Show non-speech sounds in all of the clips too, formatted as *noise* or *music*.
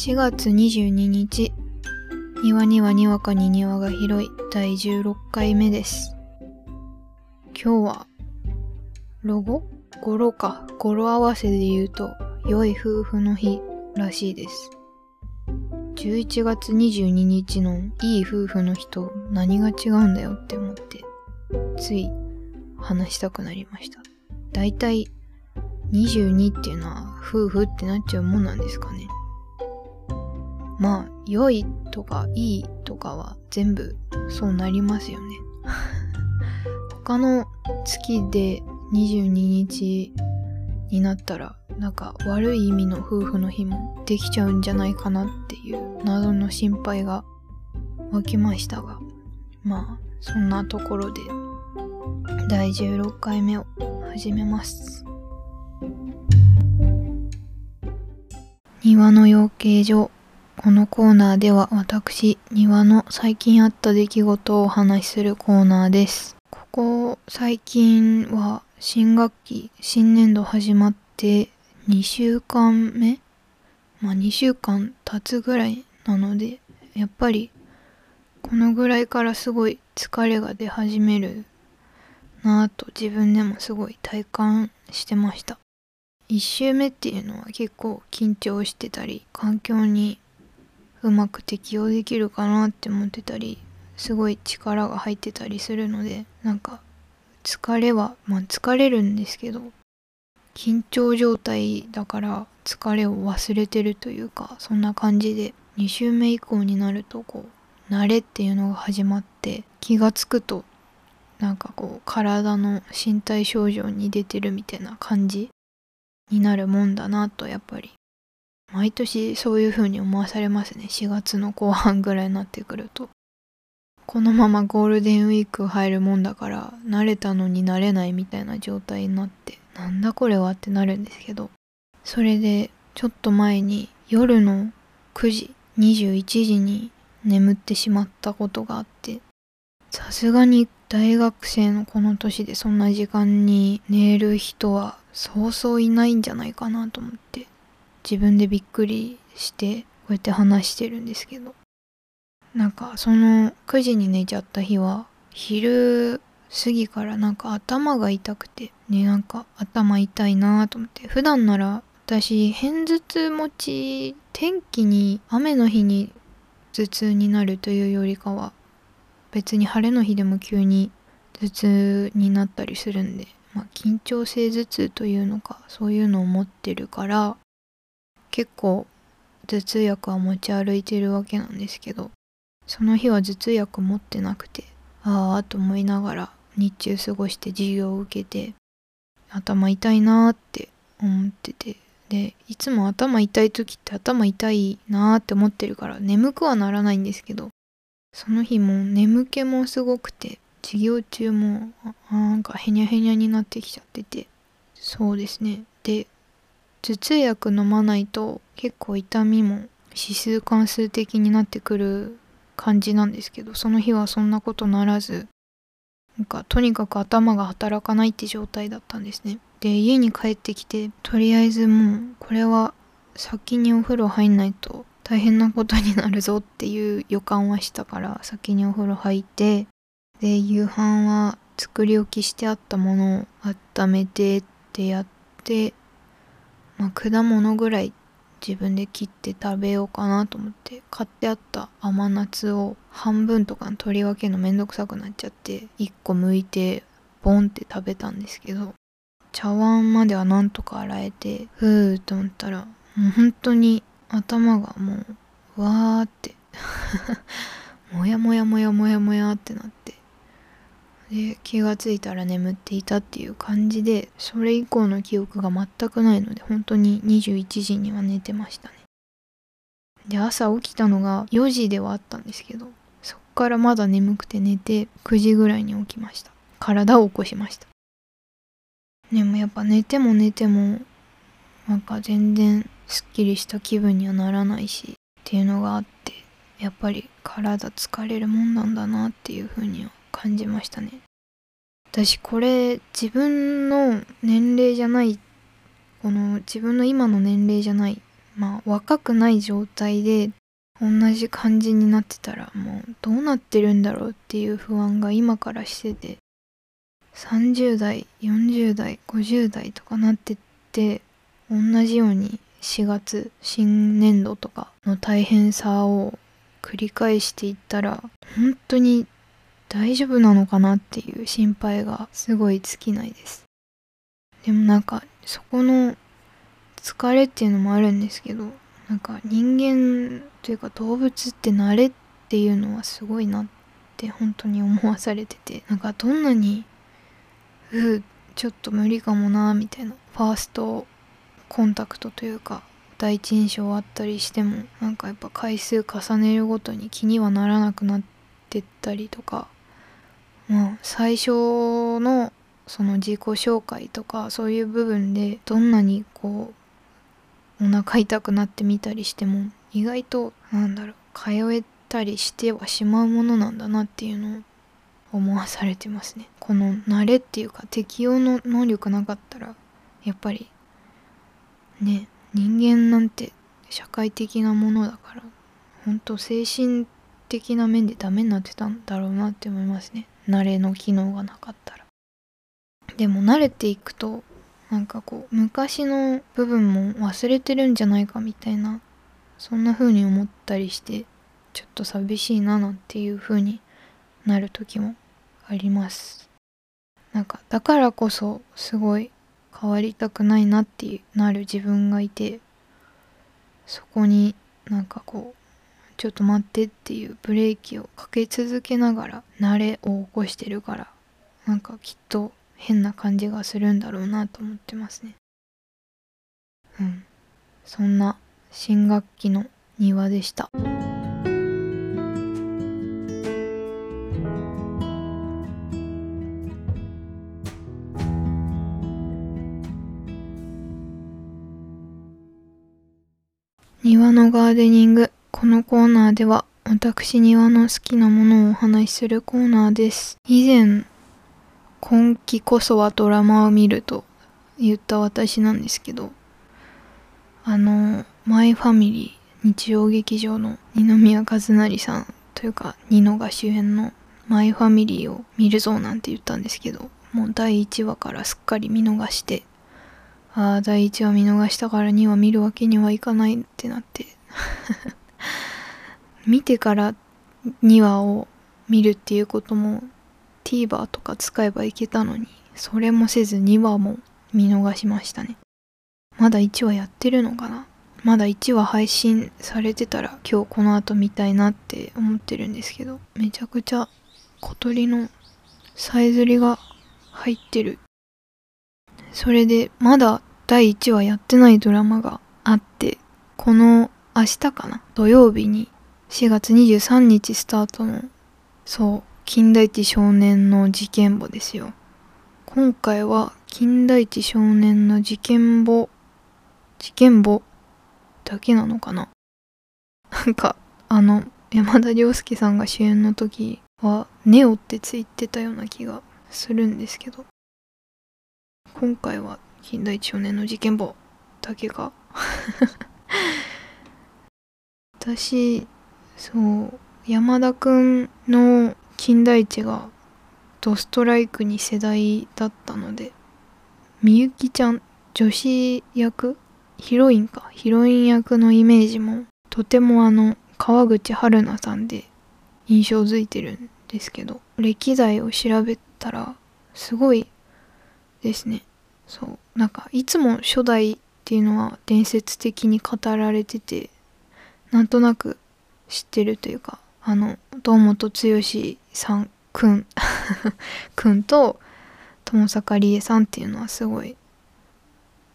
4月22日。庭にはにわかに庭が広い。第16回目です。今日はロゴ？語呂か。語呂合わせで言うと良い夫婦の日らしいです。11月22日のいい夫婦の日と何が違うんだよって思ってつい話したくなりました。だいたい22っていうのは夫婦ってなっちゃうもんなんですかね。まあ良いとかいいとかは全部そうなりますよね。*laughs* 他の月で22日になったらなんか悪い意味の夫婦の日もできちゃうんじゃないかなっていう謎の心配が湧きましたがまあそんなところで第16回目を始めます。庭の養鶏場。このコーナーでは私庭の最近あった出来事をお話しするコーナーです。ここ最近は新学期新年度始まって2週間目？まあ2週間経つぐらいなのでやっぱりこのぐらいからすごい疲れが出始めるなぁと自分でもすごい体感してました。1週目っていうのは結構緊張してたり環境にうまく適応できるかなって思ってたりすごい力が入ってたりするのでなんか疲れはまあ疲れるんですけど緊張状態だから疲れを忘れてるというかそんな感じで2週目以降になるとこう慣れっていうのが始まって気がつくとなんかこう体の身体症状に出てるみたいな感じになるもんだなとやっぱり。毎年そういう風に思わされますね。4月の後半ぐらいになってくると。このままゴールデンウィーク入るもんだから慣れたのになれないみたいな状態になってなんだこれはってなるんですけど。それでちょっと前に夜の9時21時に眠ってしまったことがあってさすがに大学生のこの年でそんな時間に寝る人はそうそういないんじゃないかなと思って。自分でびっくりしてこうやって話してるんですけど。なんかその9時に寝ちゃった日は昼過ぎからなんか頭が痛くてねなんか頭痛いなと思って普段なら私偏頭痛持ち天気に雨の日に頭痛になるというよりかは別に晴れの日でも急に頭痛になったりするんで、まあ、緊張性頭痛というのかそういうのを持ってるから結構頭痛薬は持ち歩いてるわけなんですけどその日は頭痛薬持ってなくてああと思いながら日中過ごして授業を受けて頭痛いなーって思っててでいつも頭痛い時って頭痛いなーって思ってるから眠くはならないんですけどその日も眠気もすごくて授業中もなんかへにゃへにゃになってきちゃっててそうですね。で頭痛薬飲まないと結構痛みも指数関数的になってくる感じなんですけどその日はそんなことならずなんかとにかく頭が働かないって状態だったんですね。で家に帰ってきてとりあえずもうこれは先にお風呂入んないと大変なことになるぞっていう予感はしたから先にお風呂入ってで夕飯は作り置きしてあったものを温めてってやってまあ、果物ぐらい自分で切って食べようかなと思って買ってあった甘夏を半分とか取り分けるのめんどくさくなっちゃって1個剥いてボンって食べたんですけど茶碗まではなんとか洗えてふーと思ったらもう本当に頭がもうわーって。*laughs* もやもやもやもやもやってなって。で気がついたら眠っていたっていう感じでそれ以降の記憶が全くないので本当に21時には寝てましたね。で朝起きたのが4時ではあったんですけどそっからまだ眠くて寝て9時ぐらいに起きました。体を起こしました。でもやっぱ寝ても寝てもなんか全然すっきりした気分にはならないしっていうのがあってやっぱり体疲れるもんなんだなっていうふうには感じましたね。私これ自分の年齢じゃないこの自分の今の年齢じゃないまあ若くない状態で同じ感じになってたらもうどうなってるんだろうっていう不安が今からしてて30代40代50代とかなってって同じように4月新年度とかの大変さを繰り返していったら本当に大丈夫なのかなっていう心配がすごい尽きないです。でもなんかそこの疲れっていうのもあるんですけどなんか人間というか動物って慣れっていうのはすごいなって本当に思わされててなんかどんなにううちょっと無理かもなみたいなファーストコンタクトというか第一印象あったりしてもなんかやっぱ回数重ねるごとに気にはならなくなってったりとかまあ最初のその自己紹介とかそういう部分でどんなにこうお腹痛くなってみたりしても意外となんだろう通えたりしてはしまうものなんだなっていうのを思わされてますね。*laughs* この慣れっていうか適応の能力なかったらやっぱりね人間なんて社会的なものだから本当精神的な面でダメになってたんだろうなって思いますね。慣れの機能がなかったら。でも慣れていくとなんかこう昔の部分も忘れてるんじゃないかみたいなそんな風に思ったりしてちょっと寂しいななんていう風になる時もあります。なんかだからこそすごい変わりたくないなってなる自分がいてそこになんかこうちょっと待ってっていうブレーキをかけ続けながら慣れを起こしてるからなんかきっと変な感じがするんだろうなと思ってますねうんそんな新学期の庭でした。庭のガーデニング。このコーナーでは私庭の好きなものをお話しするコーナーです。以前、今季こそはドラマを見ると言った私なんですけど、あの、マイファミリー日曜劇場の二宮和也さんというか、ニノが主演のマイファミリーを見るぞなんて言ったんですけど、もう第1話からすっかり見逃してああ、第1話見逃したから2話見るわけにはいかないってなって見てから2話を見るっていうことも TVer とか使えばいけたのに、それもせず2話も見逃しましたね。まだ1話やってるのかな？まだ1話配信されてたら今日この後見たいなって思ってるんですけど、めちゃくちゃ小鳥のさえずりが入ってる。それでまだ第1話やってないドラマがあってこの明日かな？土曜日に4月23日スタートのそう金田一少年の事件簿ですよ。今回は金田一少年の事件簿事件簿だけなのかな。なんかあの山田涼介さんが主演の時はネオってついてたような気がするんですけど。今回は近代一少年の事件簿だけが *laughs* 私そう山田くんの金田一がドストライクに世代だったのでみゆきちゃん女子役？ヒロインか。ヒロイン役のイメージもとてもあの川口春奈さんで印象づいてるんですけど歴代を調べたらすごいですね。そう。なんかいつも初代っていうのは伝説的に語られててなんとなく知ってるというかあの堂本剛さんくん *laughs* くんと友坂理恵さんっていうのはすごい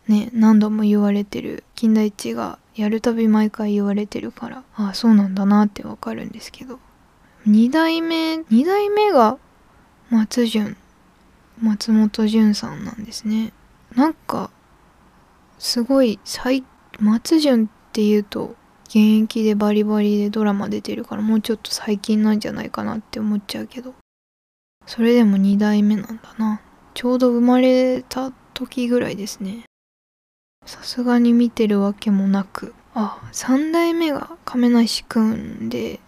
ね何度も言われてる金田一がやるたび毎回言われてるからああそうなんだなってわかるんですけど。2代目2代目が松潤松本潤さんなんですね。なんかすごい松潤っていうと現役でバリバリでドラマ出てるからもうちょっと最近なんじゃないかなって思っちゃうけど。それでも2代目なんだな。ちょうど生まれた時ぐらいですね。さすがに見てるわけもなく。あ3代目が亀梨くんで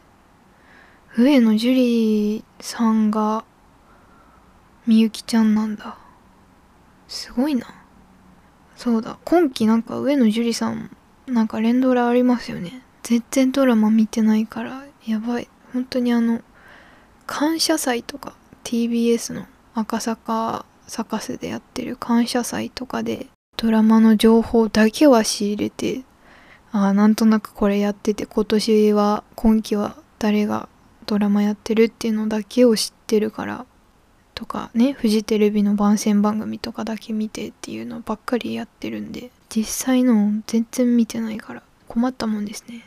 上野樹里さんがみゆきちゃんなんだ。すごいな。そうだ。今期なんか上野樹里さんなんか連ドラありますよね。全然ドラマ見てないからやばい。本当にあの感謝祭とか TBS の赤坂サカスでやってる感謝祭とかでドラマの情報だけは仕入れてああなんとなくこれやってて今年は今期は誰がドラマやってるっていうのだけを知ってるからとかねフジテレビの番宣番組とかだけ見てっていうのばっかりやってるんで実際の全然見てないから困ったもんですね。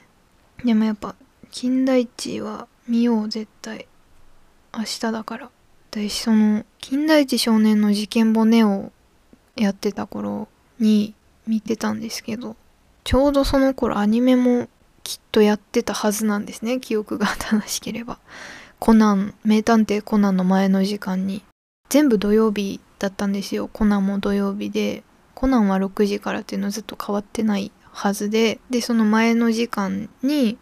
でもやっぱ金田一は見よう絶対。明日だから。私その金田一少年の事件骨をやってた頃に見てたんですけどちょうどその頃アニメもきっとやってたはずなんですね記憶が。*laughs* 正しければ。コナン名探偵コナンの前の時間に全部土曜日だったんですよ。コナンも土曜日でコナンは6時からっていうのずっと変わってないはずででその前の時間に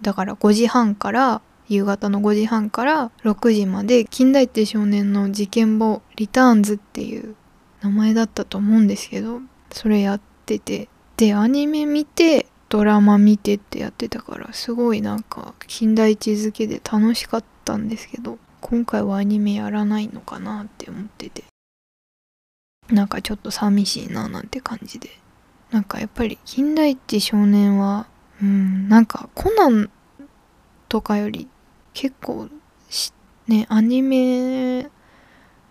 だから5時半から夕方の5時半から6時まで近代って少年の事件簿リターンズっていう名前だったと思うんですけどそれやっててでアニメ見てドラマ見てってやってたからすごいなんか近代一付けで楽しかった。たんですけど今回はアニメやらないのかなって思っててなんかちょっと寂しいななんて感じで。なんかやっぱり近代一少年はうんなんかコナンとかより結構ねアニメ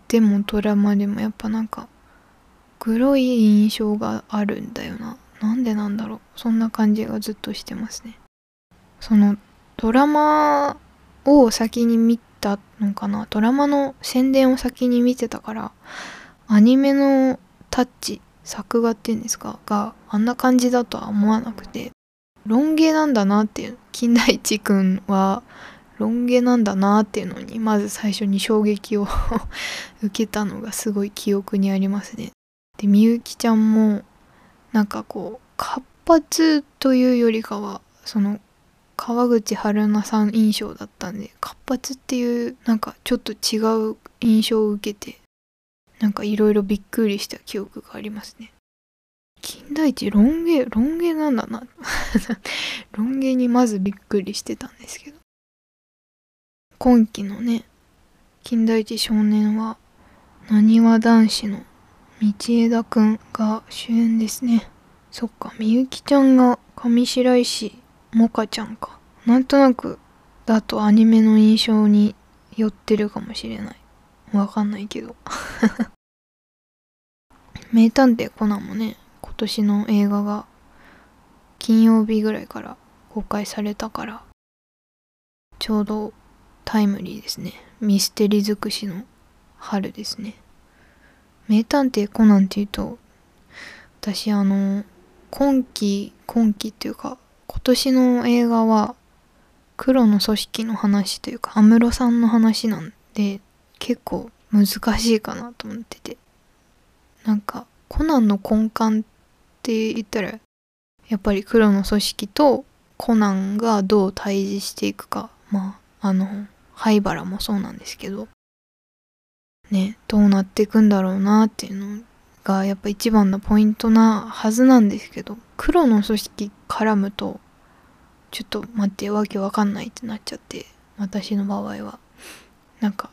でもドラマでもやっぱなんか黒い印象があるんだよな。なんでなんだろう。そんな感じがずっとしてますね。そのドラマを先に見たのかな？ドラマの宣伝を先に見てたからアニメのタッチ作画っていうんですか？があんな感じだとは思わなくてロン毛なんだなっていう金田一くんはロン毛なんだなっていうのにまず最初に衝撃を *laughs* 受けたのがすごい記憶にありますね。でみゆきちゃんもなんかこう活発というよりかはその川口春奈さん印象だったんで活発っていうなんかちょっと違う印象を受けてなんかいろいろびっくりした記憶がありますね。金田一ロン毛ロン毛なんだな。*laughs* ロン毛にまずびっくりしてたんですけど。今期のね金田一少年はなにわ男子の道枝くんが主演ですね。そっかみゆきちゃんが上白石萌歌ちゃんか。なんとなくだとアニメの印象に寄ってるかもしれない。わかんないけど。*laughs* 名探偵コナンもね今年の映画が金曜日ぐらいから公開されたからちょうどタイムリーですね。ミステリー尽くしの春ですね。名探偵コナンっていうと私あの今期今期っていうか今年の映画は黒の組織の話というか安室さんの話なんで結構難しいかなと思ってて。なんかコナンの根幹って言ったらやっぱり黒の組織とコナンがどう対峙していくか。まああの灰原もそうなんですけど。ねどうなっていくんだろうなっていうのがやっぱ一番のポイントなはずなんですけど黒の組織絡むとちょっと待ってわけわかんないってなっちゃって私の場合は。なんか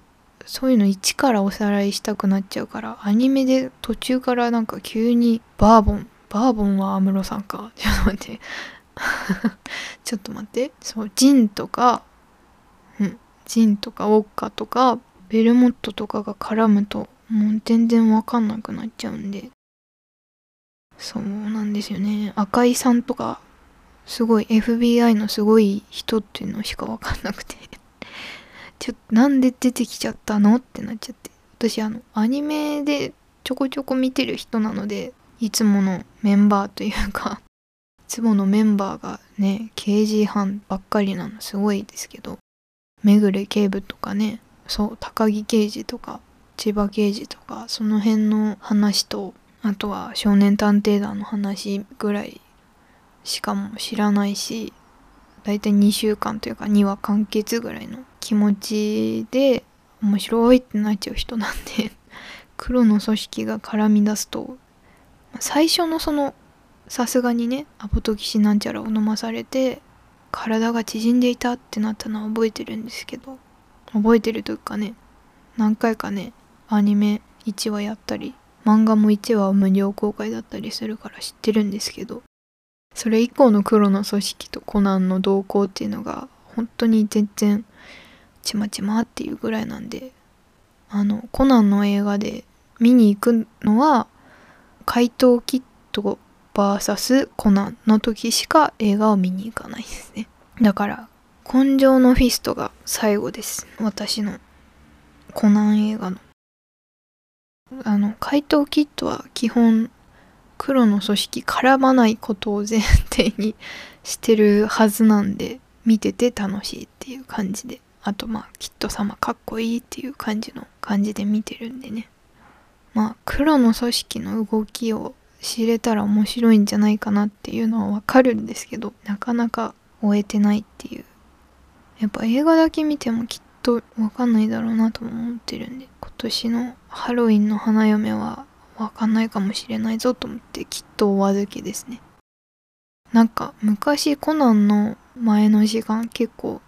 そういうの一からおさらいしたくなっちゃうからアニメで途中からなんか急にバーボンバーボンは安室さんか。*laughs* ちょっと待って。*laughs* ちょっと待って。そうジンとかうんジンとかウォッカとかベルモットとかが絡むともう全然わかんなくなっちゃうんで。そうなんですよね。赤井さんとかすごい FBI のすごい人っていうのしかわかんなくて。*laughs* ちょっとなんで出てきちゃったのってなっちゃって。私あのアニメでちょこちょこ見てる人なのでいつものメンバーというか *laughs* いつものメンバーがね刑事班ばっかりなのすごいですけどめぐれ警部とかねそう高木刑事とか千葉刑事とかその辺の話とあとは少年探偵団の話ぐらいしかも知らないしだいたい2週間というか2話完結ぐらいの気持ちで面白いってなっちゃう人なんで *laughs* 黒の組織が絡み出すと最初のそのさすがにねアポトキシなんちゃらを飲まされて体が縮んでいたってなったのは覚えてるんですけど覚えてるというかね何回かねアニメ1話やったり漫画も1話無料公開だったりするから知ってるんですけどそれ以降の黒の組織とコナンの動向っていうのが本当に全然ちまちまっていうぐらいなんであのコナンの映画で見に行くのは怪盗キット VS コナンの時しか映画を見に行かないですね。だから紺青のフィストが最後です。私のコナン映画の。あの怪盗キッドは基本黒の組織絡まないことを前提にしてるはずなんで見てて楽しいっていう感じであとまあキッド様かっこいいっていう感じの感じで見てるんでね。まあ黒の組織の動きを知れたら面白いんじゃないかなっていうのはわかるんですけどなかなか終えてないっていう。やっぱ映画だけ見てもきっとわかんないだろうなとも思ってるんで今年のハロウィンの花嫁はわかんないかもしれないぞと思ってきっとお預けですね。なんか昔コナンの前の時間結構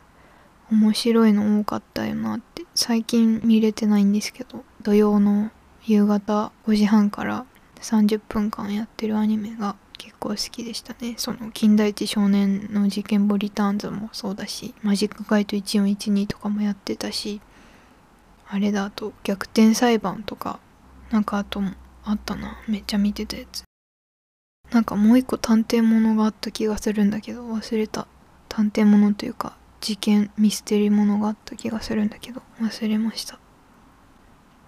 面白いの多かったよなって最近見れてないんですけど土曜の夕方5時半から30分間やってるアニメが結構好きでしたね。その金田一少年の事件簿リターンズもそうだしマジックガイト1412とかもやってたしあれだと逆転裁判とかなんかあとあったな。めっちゃ見てたやつ。なんかもう一個探偵ものがあった気がするんだけど忘れた。探偵ものというか事件ミステリーものがあった気がするんだけど忘れました。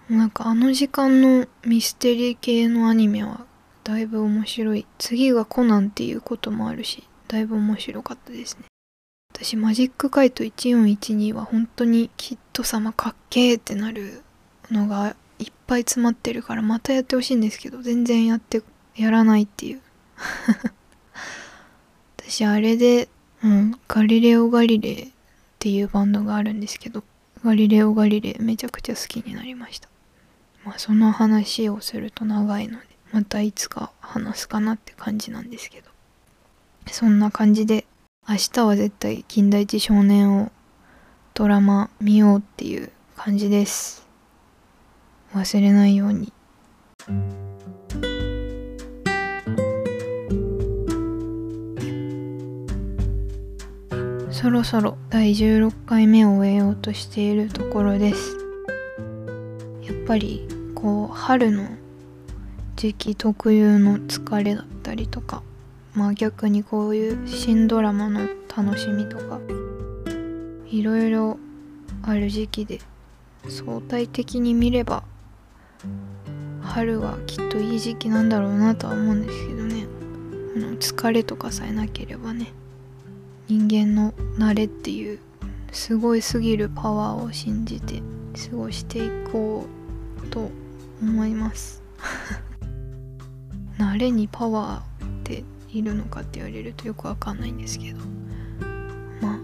なんかあの時間のミステリー系のアニメはだいぶ面白い。次がコナンっていうこともあるしだいぶ面白かったですね。私マジックカイト1412は本当にキッド様かっけーってなるのがいっぱい詰まってるからまたやってほしいんですけど全然やってやらないっていう。*laughs* 私あれで、うん、ガリレオ・ガリレイっていうバンドがあるんですけどガリレオ・ガリレイめちゃくちゃ好きになりました。まあその話をすると長いのでまたいつか話すかなって感じなんですけど。そんな感じで明日は絶対金田一少年をドラマ見ようっていう感じです。忘れないように。そろそろ第16回目を終えようとしているところです。やっぱりこう春の時期特有の疲れだったりとかまあ逆にこういう新ドラマの楽しみとかいろいろある時期で相対的に見れば春はきっといい時期なんだろうなとは思うんですけどね。あの疲れとかさえなければね人間の慣れっていうすごいすぎるパワーを信じて過ごしていこうと思います。*laughs* 慣れにパワーっているのかって言われるとよくわかんないんですけど。まあ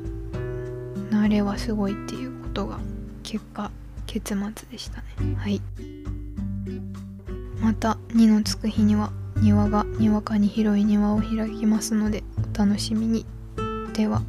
慣れはすごいっていうことが結果結末でしたね。はい。また2のつく日には庭がにわかに広い庭を開きますのでお楽しみに。では。